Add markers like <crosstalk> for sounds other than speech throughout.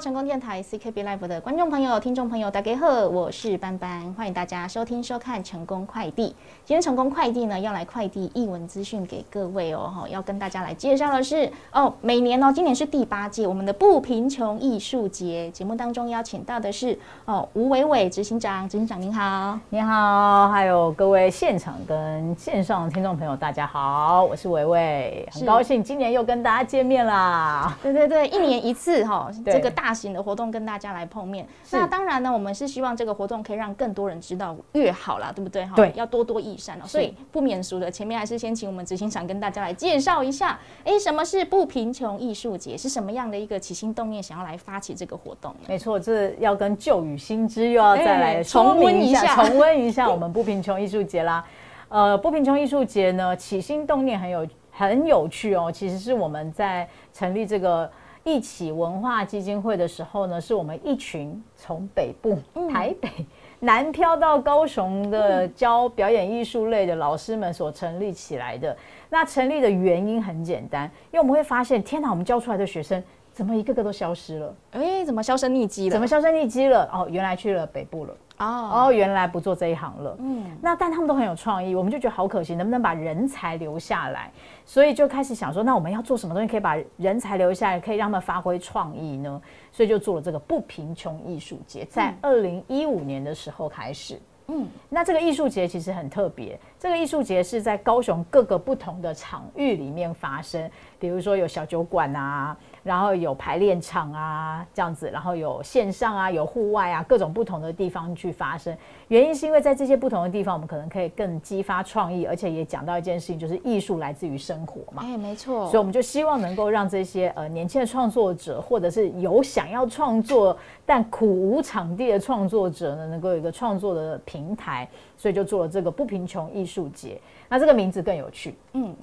成功电台 CKB Live 的观众朋友、听众朋友，大家好，我是班班，欢迎大家收听收看成功快递。今天成功快递呢要来快递译文资讯给各位哦，哈，要跟大家来介绍的是哦，每年哦，今年是第八届我们的不贫穷艺术节，节目当中邀请到的是哦吴伟伟执行长，执行长您好，你好，还有各位现场跟线上的听众朋友，大家好，我是伟伟，很高兴今年又跟大家见面啦。对对对，一年一次哈。这个大型的活动跟大家来碰面，那当然呢，我们是希望这个活动可以让更多人知道越好啦，对不对？哈，对，要多多益善哦。所以不免俗的，前面还是先请我们执行长跟大家来介绍一下，哎，什么是不贫穷艺术节？是什么样的一个起心动念，想要来发起这个活动？没错，这要跟旧与新知又要再来 <laughs> 重温一下，重温一下我们不贫穷艺术节啦。<laughs> 呃，不贫穷艺术节呢，起心动念很有很有趣哦。其实是我们在成立这个。一起文化基金会的时候呢，是我们一群从北部台北 <laughs> 南漂到高雄的教表演艺术类的老师们所成立起来的。那成立的原因很简单，因为我们会发现，天哪，我们教出来的学生怎么一个个都消失了？哎，怎么销声匿迹了？怎么销声匿迹了？哦，原来去了北部了。哦哦，原来不做这一行了。嗯，那但他们都很有创意，我们就觉得好可惜，能不能把人才留下来？所以就开始想说，那我们要做什么东西可以把人才留下来，可以让他们发挥创意呢？所以就做了这个不贫穷艺术节，在二零一五年的时候开始。嗯，那这个艺术节其实很特别，这个艺术节是在高雄各个不同的场域里面发生，比如说有小酒馆啊。然后有排练场啊，这样子，然后有线上啊，有户外啊，各种不同的地方去发生。原因是因为在这些不同的地方，我们可能可以更激发创意，而且也讲到一件事情，就是艺术来自于生活嘛。哎，没错。所以我们就希望能够让这些呃年轻的创作者，或者是有想要创作但苦无场地的创作者呢，能够有一个创作的平台，所以就做了这个不贫穷艺术节。那这个名字更有趣，嗯。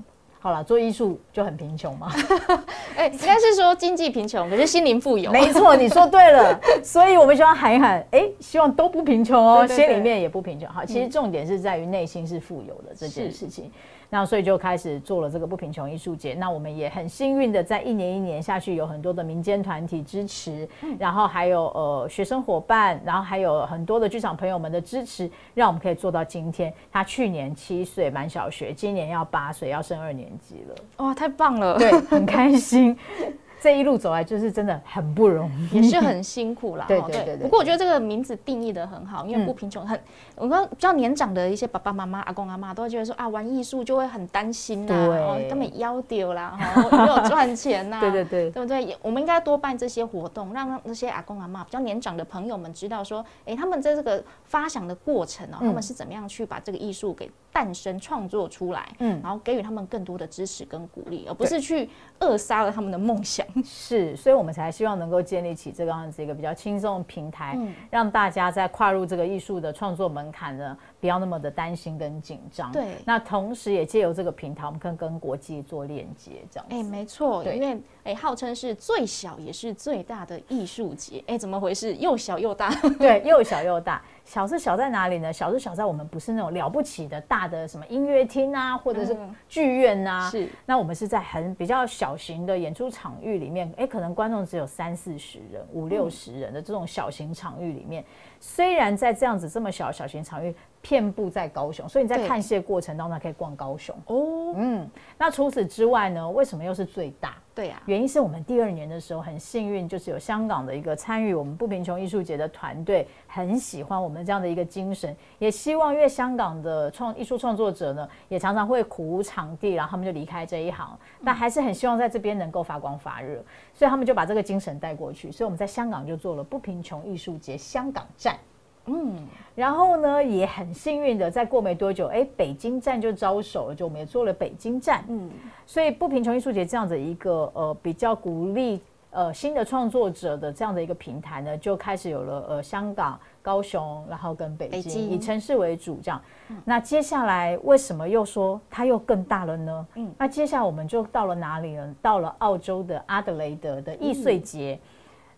好了，做艺术就很贫穷嘛？<laughs> 哎，应该是说经济贫穷，可是心灵富有。没错，你说对了。<laughs> 所以我们希望喊一喊，哎，希望都不贫穷哦，心里面也不贫穷。好，其实重点是在于内心是富有的这件事情。那所以就开始做了这个不贫穷艺术节。那我们也很幸运的，在一年一年下去，有很多的民间团体支持，然后还有呃学生伙伴，然后还有很多的剧场朋友们的支持，让我们可以做到今天。他去年七岁满小学，今年要八岁，要升二年级了。哇，太棒了！对，很开心。<laughs> 这一路走来就是真的很不容易，也是很辛苦啦。<laughs> 对对对。不过我觉得这个名字定义的很好，因为不贫穷，很我们比较年长的一些爸爸妈妈、阿公阿妈都会觉得说啊，玩艺术就会很担心呐，根本腰丢啦，<laughs> 没有赚钱呐。对 <laughs> 对对，对不对？我们应该多办这些活动，让那些阿公阿妈比较年长的朋友们知道说，哎，他们在这个发想的过程哦，他们是怎么样去把这个艺术给诞生、创作出来，嗯，然后给予他们更多的支持跟鼓励，而不是去扼杀了他们的梦想。<laughs> 是，所以我们才希望能够建立起这个样子一个比较轻松的平台，让大家在跨入这个艺术的创作门槛呢，不要那么的担心跟紧张。对，那同时也借由这个平台，我们可以跟国际做链接，这样。哎，没错，因为哎，号称是最小也是最大的艺术节，哎，怎么回事？又小又大？<laughs> 对，又小又大。小是小在哪里呢？小是小在我们不是那种了不起的大的什么音乐厅啊，或者是剧院啊。是。那我们是在很比较小型的演出场域里面，哎，可能观众只有三四十人、五六十人的这种小型场域里面。虽然在这样子这么小小型场域，遍布在高雄，所以你在看戏的过程当中可以逛高雄。哦。嗯。那除此之外呢？为什么又是最大？对呀，原因是我们第二年的时候很幸运，就是有香港的一个参与我们不贫穷艺术节的团队，很喜欢我们这样的一个精神，也希望因为香港的创艺术创作者呢，也常常会苦无场地，然后他们就离开这一行，但还是很希望在这边能够发光发热，所以他们就把这个精神带过去，所以我们在香港就做了不贫穷艺术节香港站。嗯，然后呢，也很幸运的，再过没多久，哎，北京站就招手了，就我们也做了北京站。嗯，所以不贫穷艺术节这样子一个呃比较鼓励呃新的创作者的这样的一个平台呢，就开始有了呃香港、高雄，然后跟北京以城市为主这样。那接下来为什么又说它又更大了呢？嗯，那接下来我们就到了哪里呢？到了澳洲的阿德雷德的易碎节。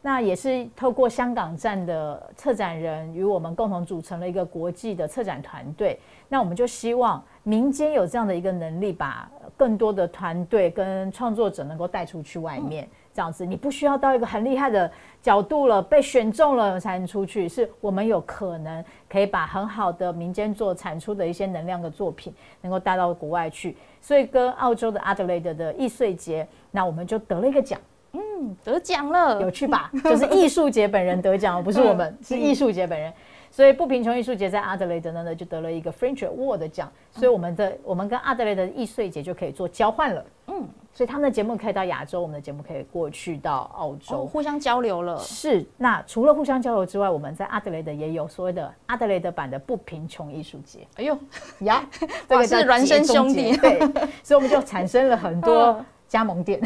那也是透过香港站的策展人与我们共同组成了一个国际的策展团队。那我们就希望民间有这样的一个能力，把更多的团队跟创作者能够带出去外面。这样子，你不需要到一个很厉害的角度了，被选中了才能出去。是我们有可能可以把很好的民间做产出的一些能量的作品，能够带到国外去。所以跟澳洲的阿德雷德的易碎节，那我们就得了一个奖，嗯，得奖了，有趣吧？就是艺术节本人得奖，<laughs> 不是我们，是艺术节本人。所以不贫穷艺术节在阿德雷德呢，就得了一个 French Award 的奖。所以我们的我们跟阿德雷德易碎节就可以做交换了。嗯，所以他们的节目可以到亚洲，我们的节目可以过去到澳洲，互相交流了。是。那除了互相交流之外，我们在阿德雷德也有所谓的阿德雷德版的不贫穷艺术节。哎呦呀，<laughs> 这个是孪生兄弟。对，所以我们就产生了很多。<laughs> 加盟店，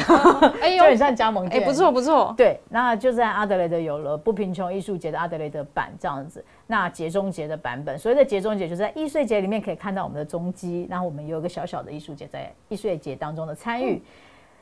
哎呦，<laughs> 就很像加盟店，哎，不错不错。对，那就在阿德雷德有了不贫穷艺术节的阿德雷德版这样子，那节中节的版本，所谓的节中节就是在艺术节里面可以看到我们的踪迹，然后我们有一个小小的艺术节在艺术节当中的参与。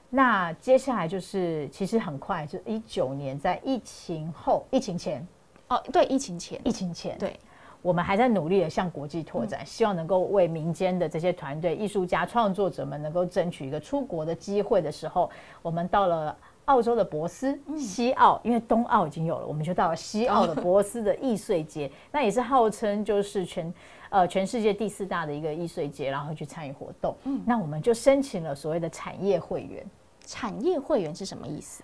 那接下来就是其实很快，就一九年在疫情后、疫情前，哦，对，疫情前，疫情前，对。我们还在努力的向国际拓展，希望能够为民间的这些团队、艺术家、创作者们能够争取一个出国的机会的时候，我们到了澳洲的博斯西澳，因为东澳已经有了，我们就到了西澳的博斯的易碎节，<laughs> 那也是号称就是全呃全世界第四大的一个易碎节，然后去参与活动。嗯，那我们就申请了所谓的产业会员。产业会员是什么意思？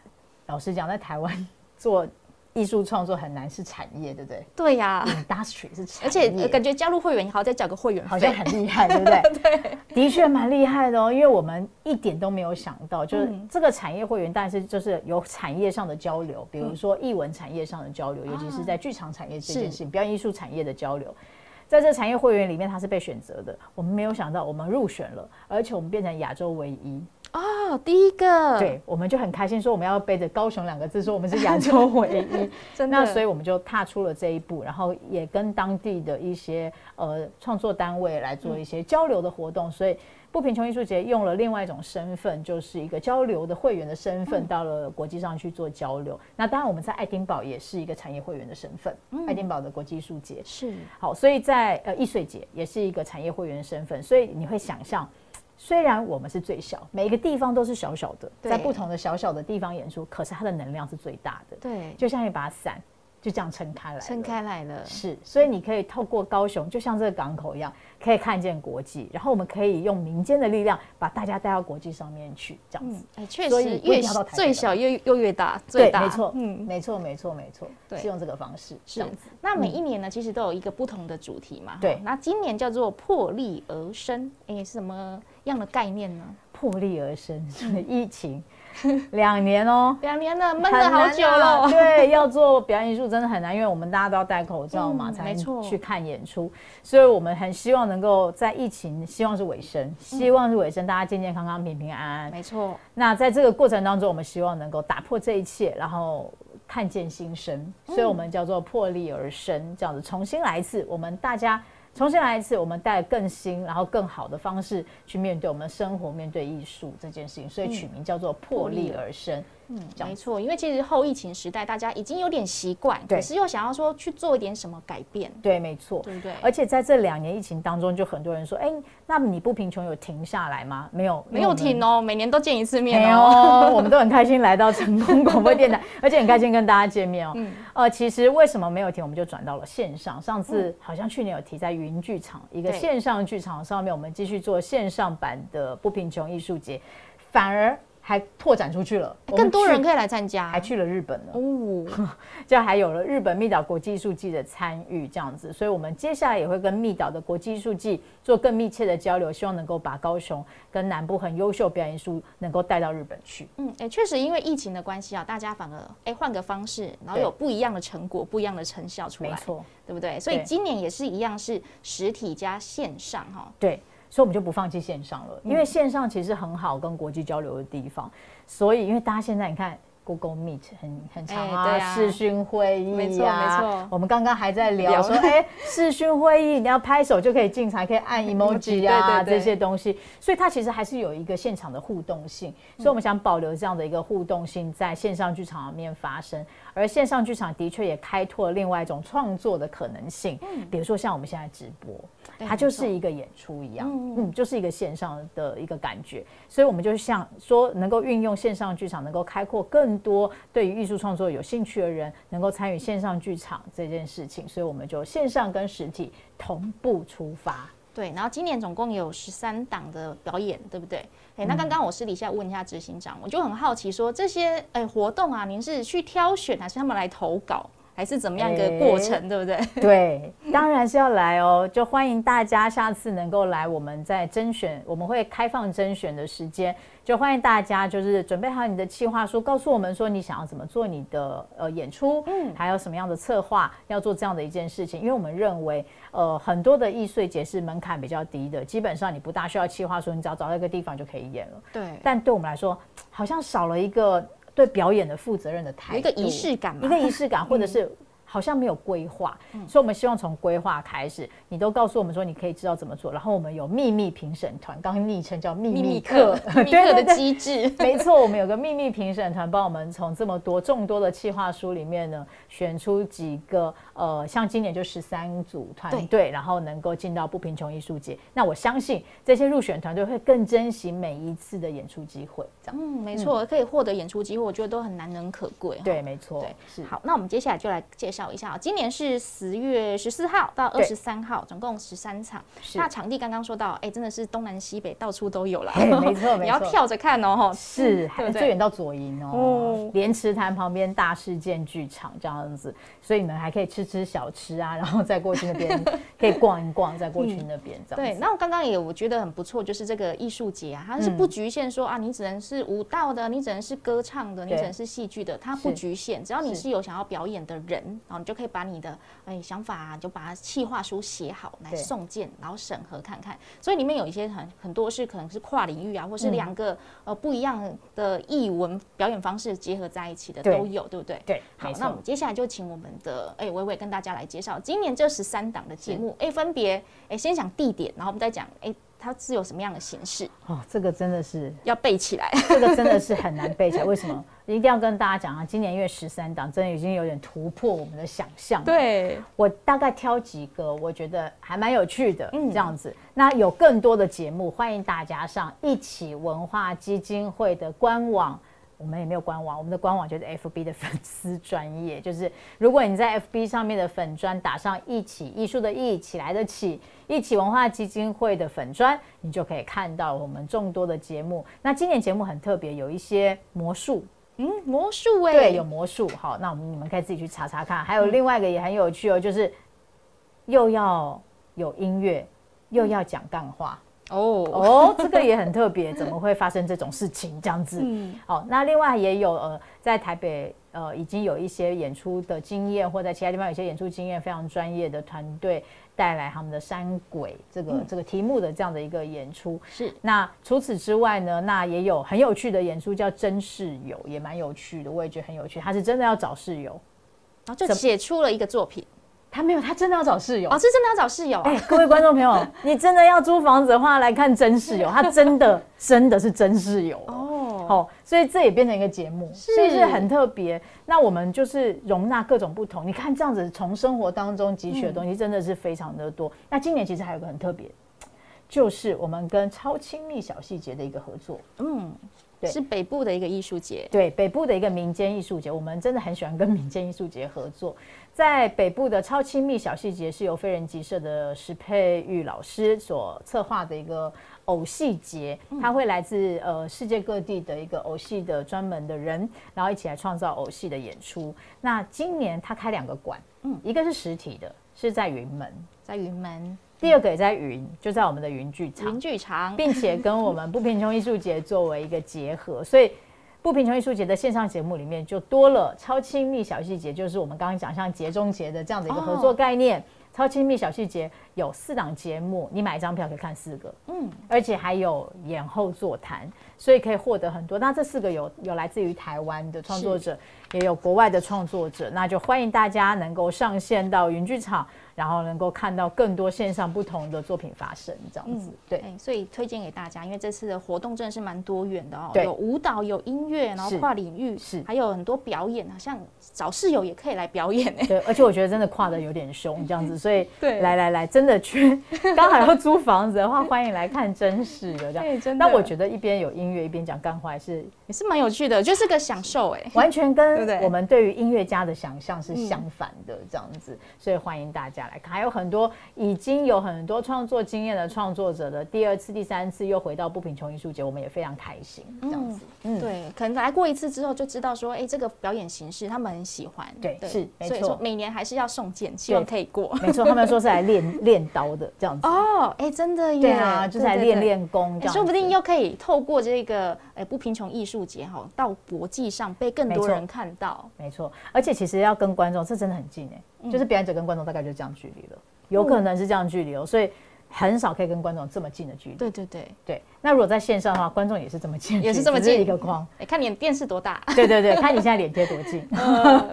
老实讲，在台湾做。艺术创作很难是产业，对不对？对呀，industry 是产业，而且感觉加入会员你好，再缴个会员好像很厉害，对不对？<laughs> 对，的确蛮厉害的哦。因为我们一点都没有想到，就是这个产业会员，但是就是有产业上的交流，比如说艺文产业上的交流，尤其是在剧场产业这件事情，表演艺术产业的交流，在这产业会员里面，他是被选择的。我们没有想到，我们入选了，而且我们变成亚洲唯一。哦，第一个，对，我们就很开心，说我们要背着高雄两个字，说我们是亚洲唯一，<laughs> 真的。那所以我们就踏出了这一步，然后也跟当地的一些呃创作单位来做一些交流的活动。所以不贫穷艺术节用了另外一种身份，就是一个交流的会员的身份，到了国际上去做交流。那当然我们在爱丁堡也是一个产业会员的身份，爱丁堡的国际艺术节是好，所以在呃易碎节也是一个产业会员的身份，所以你会想象。虽然我们是最小，每一个地方都是小小的，在不同的小小的地方演出，可是它的能量是最大的。对，就像一把伞，就这样撑开来，撑开来了。是，所以你可以透过高雄，就像这个港口一样，可以看见国际。然后我们可以用民间的力量，把大家带到国际上面去，这样子。哎，确实，越最小又又越大，最大，没错，嗯，没错，没错，没错，对，是用这个方式，这样子。那每一年呢，其实都有一个不同的主题嘛。对，那今年叫做破例而生，哎，是什么？样的概念呢？破例而生，<laughs> 疫情 <laughs> 两年哦，两年了，闷了好久了。<laughs> 对，要做表演艺术真的很难，因为我们大家都要戴口罩嘛，才能去看演出。所以我们很希望能够在疫情，希望是尾声，希望是尾声，大家健健康康、平平安安。没错。那在这个过程当中，我们希望能够打破这一切，然后看见新生。所以我们叫做破例而生，这样子重新来一次，我们大家。重新来一次，我们带更新，然后更好的方式去面对我们生活，面对艺术这件事情，所以取名叫做破例而生。没错，因为其实后疫情时代，大家已经有点习惯，可是又想要说去做一点什么改变。对，没错，对不对？而且在这两年疫情当中，就很多人说，哎，那你不贫穷有停下来吗？没有，没有停哦，每年都见一次面哦。<laughs> 我们都很开心来到成功广播电台，<laughs> 而且很开心跟大家见面哦。嗯，呃，其实为什么没有停？我们就转到了线上。上次好像去年有提在云剧场一个线上剧场上面，我们继续做线上版的不贫穷艺术节，反而。还拓展出去了，更多人可以来参加，还去了日本了哦，<laughs> 就还有了日本密岛国际艺术季的参与，这样子，所以我们接下来也会跟密岛的国际艺术季做更密切的交流，希望能够把高雄跟南部很优秀表演艺术能够带到日本去。嗯，哎，确实因为疫情的关系啊，大家反而哎换个方式，然后有不一样的成果，不一样的成效出来，没错，对不对？所以今年也是一样，是实体加线上哈。对。所以我们就不放弃线上了，因为线上其实很好跟国际交流的地方。所以，因为大家现在你看，Google Meet 很很长啊，视讯会议啊，没错没错。我们刚刚还在聊说，哎，视讯会议你要拍手就可以进场，可以按 <laughs> emoji 啊这些东西。所以它其实还是有一个现场的互动性。所以我们想保留这样的一个互动性，在线上剧场里面发生。而线上剧场的确也开拓了另外一种创作的可能性。嗯，比如说像我们现在直播，它就是一个演出一样，嗯，就是一个线上的一个感觉。所以，我们就像说，能够运用线上剧场，能够开阔更多对于艺术创作有兴趣的人，能够参与线上剧场这件事情。所以，我们就线上跟实体同步出发。对，然后今年总共有十三档的表演，对不对？哎，那刚刚我私底下问一下执行长，我就很好奇，说这些哎活动啊，您是去挑选，还是他们来投稿，还是怎么样一个过程，对不对？<laughs> 对，当然是要来哦，就欢迎大家下次能够来，我们在甄选，我们会开放甄选的时间。就欢迎大家，就是准备好你的企划书，告诉我们说你想要怎么做你的呃演出，嗯，还有什么样的策划要做这样的一件事情。因为我们认为，呃，很多的易碎节是门槛比较低的，基本上你不大需要企划书，你只要找到一个地方就可以演了。对。但对我们来说，好像少了一个对表演的负责任的态度，一个仪式感，一个仪式感，或者是。好像没有规划，所以我们希望从规划开始。你都告诉我们说，你可以知道怎么做。然后我们有秘密评审团，刚刚昵称叫秘密课，<laughs> 秘密课的机制。<laughs> 没错，我们有个秘密评审团，帮我们从这么多众多的企划书里面呢，选出几个。呃，像今年就十三组团队，然后能够进到不贫穷艺术节。那我相信这些入选团队会更珍惜每一次的演出机会。这样，嗯，没错，可以获得演出机会，我觉得都很难能可贵。对，没错。对，是。好，那我们接下来就来介绍一下，今年是十月十四号到二十三号，总共十三场。那场地刚刚说到，哎，真的是东南西北到处都有了。<laughs> 没错，你要跳着看哦，是，最远到左营哦，莲池潭旁边大事件剧场这样子，所以你们还可以吃。吃小吃啊，然后再过去那边 <laughs> 可以逛一逛，再过去那边这样。对，那我刚刚也我觉得很不错，就是这个艺术节啊，它是不局限说啊，你只能是舞蹈的，你只能是歌唱的，你只能是戏剧的，它不局限，只要你是有想要表演的人，然后你就可以把你的哎想法啊，就把它企划书写好来送件，然后审核看看。所以里面有一些很很多是可能是跨领域啊，或是两个呃不一样的艺文表演方式结合在一起的都有，对不对？对。好，那我们接下来就请我们的哎微微。跟大家来介绍今年这十三档的节目，哎，分别哎，先讲地点，然后我们再讲哎，它是有什么样的形式哦，这个真的是要背起来，<laughs> 这个真的是很难背起来。为什么？<laughs> 一定要跟大家讲啊，今年因为十三档，真的已经有点突破我们的想象。对，我大概挑几个，我觉得还蛮有趣的，嗯，这样子。那有更多的节目，欢迎大家上一起文化基金会的官网。我们也没有官网，我们的官网就是 FB 的粉丝专业，就是如果你在 FB 上面的粉专打上“一起艺术”的“一起来的起”，一起文化基金会的粉专，你就可以看到我们众多的节目。那今年节目很特别，有一些魔术，嗯，魔术哎，对，有魔术。好，那我们你们可以自己去查查看。还有另外一个也很有趣哦，就是又要有音乐，又要讲干话。哦哦，这个也很特别，怎么会发生这种事情？这样子，嗯，好，那另外也有呃，在台北呃，已经有一些演出的经验，或在其他地方有些演出经验非常专业的团队带来他们的山鬼这个这个题目的这样的一个演出。是，那除此之外呢，那也有很有趣的演出叫真室友，也蛮有趣的，我也觉得很有趣。他是真的要找室友，然后就写出了一个作品。他没有，他真的要找室友哦，是真的要找室友。哎，各位观众朋友，<laughs> 你真的要租房子的话，来看真室友，他真的 <laughs> 真的是真室友哦。好，所以这也变成一个节目，所以是很特别。那我们就是容纳各种不同，你看这样子从生活当中汲取的东西真的是非常的多。那今年其实还有个很特别，就是我们跟超亲密小细节的一个合作。嗯。是北部的一个艺术节，对北部的一个民间艺术节，我们真的很喜欢跟民间艺术节合作。在北部的超亲密小细节，是由非人集社的石佩玉老师所策划的一个偶戏节，他会来自呃世界各地的一个偶戏的专门的人，然后一起来创造偶戏的演出。那今年他开两个馆，嗯，一个是实体的，是在云门，在云门。第二个也在云，就在我们的云剧场，云剧场，并且跟我们不贫穷艺术节作为一个结合，所以不贫穷艺术节的线上节目里面就多了超亲密小细节，就是我们刚刚讲像节中节的这样的一个合作概念。超亲密小细节有四档节目，你买一张票可以看四个，嗯，而且还有演后座谈，所以可以获得很多。那这四个有有来自于台湾的创作者，也有国外的创作者，那就欢迎大家能够上线到云剧场。然后能够看到更多线上不同的作品发生，这样子，对，所以推荐给大家，因为这次的活动真的是蛮多元的哦，有舞蹈，有音乐，然后跨领域，是还有很多表演啊，像找室友也可以来表演哎，对，而且我觉得真的跨的有点凶这样子，<laughs> 所以对，来来来，真的去 <laughs> 刚好要租房子的话，欢迎来看真实的这样，对，真的。但我觉得一边有音乐一边讲干话是也是蛮有趣的，就是个享受哎，完全跟我们对于音乐家的想象是相反的这样子，所以欢迎大家。来看，还有很多已经有很多创作经验的创作者的第二次、第三次又回到不贫穷艺术节，我们也非常开心。这样子，嗯，对，可能来过一次之后就知道说，哎，这个表演形式他们很喜欢。对，是，所以说每年还是要送件，希望可以过。没错，他们说是来练 <laughs> 练刀的这样子。哦，哎，真的耶。对啊，就是来练练功，说不定又可以透过这个哎不贫穷艺术节哈，到国际上被更多人看到。没错，而且其实要跟观众，这真的很近哎，就是表演者跟观众大概就这样距离了。有可能是这样距离哦，所以很少可以跟观众这么近的距离。对对对对。那如果在线上的话，观众也是这么近，也是这么近一个框。哎，看你电视多大。对对对，看你现在脸贴多近。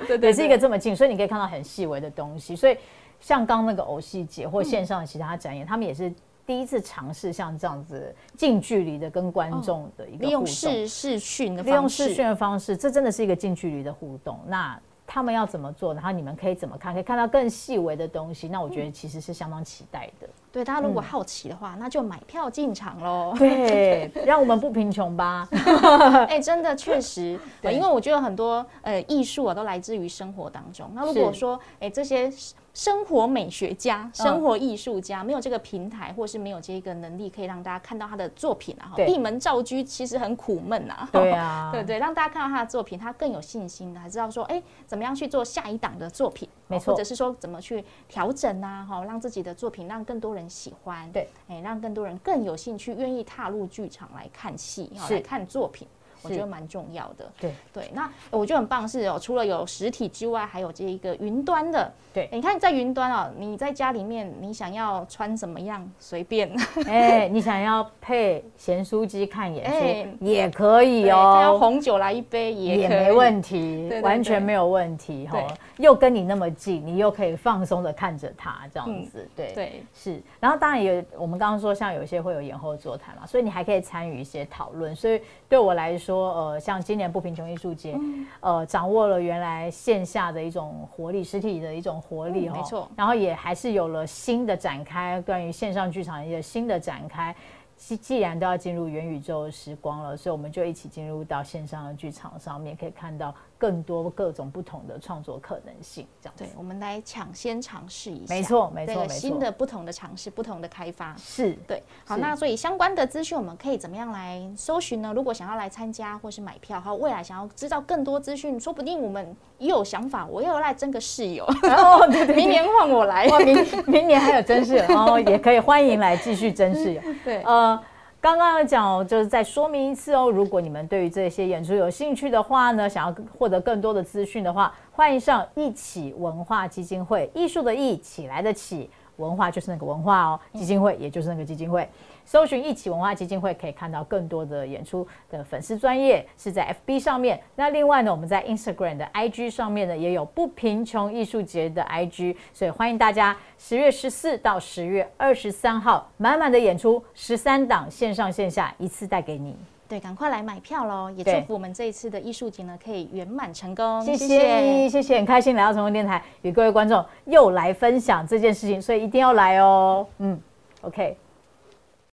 对 <laughs> 对，<laughs> 也是一个这么近，所以你可以看到很细微的东西。所以像刚那个偶戏节或线上的其他展演，他们也是第一次尝试像这样子近距离的跟观众的一个利用视视讯的利用视讯的方式，这真的是一个近距离的互动。那他们要怎么做？然后你们可以怎么看？可以看到更细微的东西。那我觉得其实是相当期待的。对，大家如果好奇的话，那就买票进场喽。<laughs> 对，让我们不贫穷吧。<laughs> 哎，真的 <laughs> 确实，因为我觉得很多呃艺术啊都来自于生活当中。那如果说哎这些。生活美学家、生活艺术家没有这个平台，或是没有这个能力，可以让大家看到他的作品啊。闭门造车其实很苦闷啊。对啊，对对，让大家看到他的作品，他更有信心的，还知道说，哎，怎么样去做下一档的作品？没错，或者是说怎么去调整啊？哈，让自己的作品让更多人喜欢。对，哎，让更多人更有兴趣，愿意踏入剧场来看戏，来看作品。我觉得蛮重要的，对对。那我觉得很棒是哦，除了有实体之外，还有这一个云端的。对，你看在云端哦，你在家里面，你想要穿什么样随便。<laughs> 哎，你想要配咸酥鸡看演出也可以哦，要红酒来一杯也没问题，完全没有问题哈。又跟你那么近，你又可以放松的看着他这样子，对对是。然后当然有我们刚刚说像有一些会有延后座谈嘛，所以你还可以参与一些讨论。所以对我来说。呃，像今年不贫穷艺术节，呃，掌握了原来线下的一种活力，实体的一种活力哈，没错。然后也还是有了新的展开，关于线上剧场一些新的展开。既既然都要进入元宇宙时光了，所以我们就一起进入到线上的剧场上面，可以看到。更多各种不同的创作可能性，这样对，我们来抢先尝试一下，没错，没错，新的不同的尝试，不同的开发，是对。好，那所以相关的资讯我们可以怎么样来搜寻呢？如果想要来参加或是买票，好，未来想要知道更多资讯，说不定我们也有想法，我要来争个室友，<laughs> 哦，对对，明年换我来，明明年还有真室友，哦，<laughs> 也可以欢迎来继续真室友，对，呃。刚刚讲哦，就是再说明一次哦。如果你们对于这些演出有兴趣的话呢，想要获得更多的资讯的话，欢迎上一起文化基金会，艺术的艺，起来的起，文化就是那个文化哦，基金会也就是那个基金会。搜寻一起文化基金会，可以看到更多的演出的粉丝专业是在 FB 上面。那另外呢，我们在 Instagram 的 IG 上面呢，也有不贫穷艺术节的 IG，所以欢迎大家十月十四到十月二十三号满满的演出，十三档线上线下一次带给你。对，赶快来买票喽！也祝福我们这一次的艺术节呢可以圆满成功。谢谢，谢谢，很开心来到成功电台，与各位观众又来分享这件事情，所以一定要来哦。嗯，OK。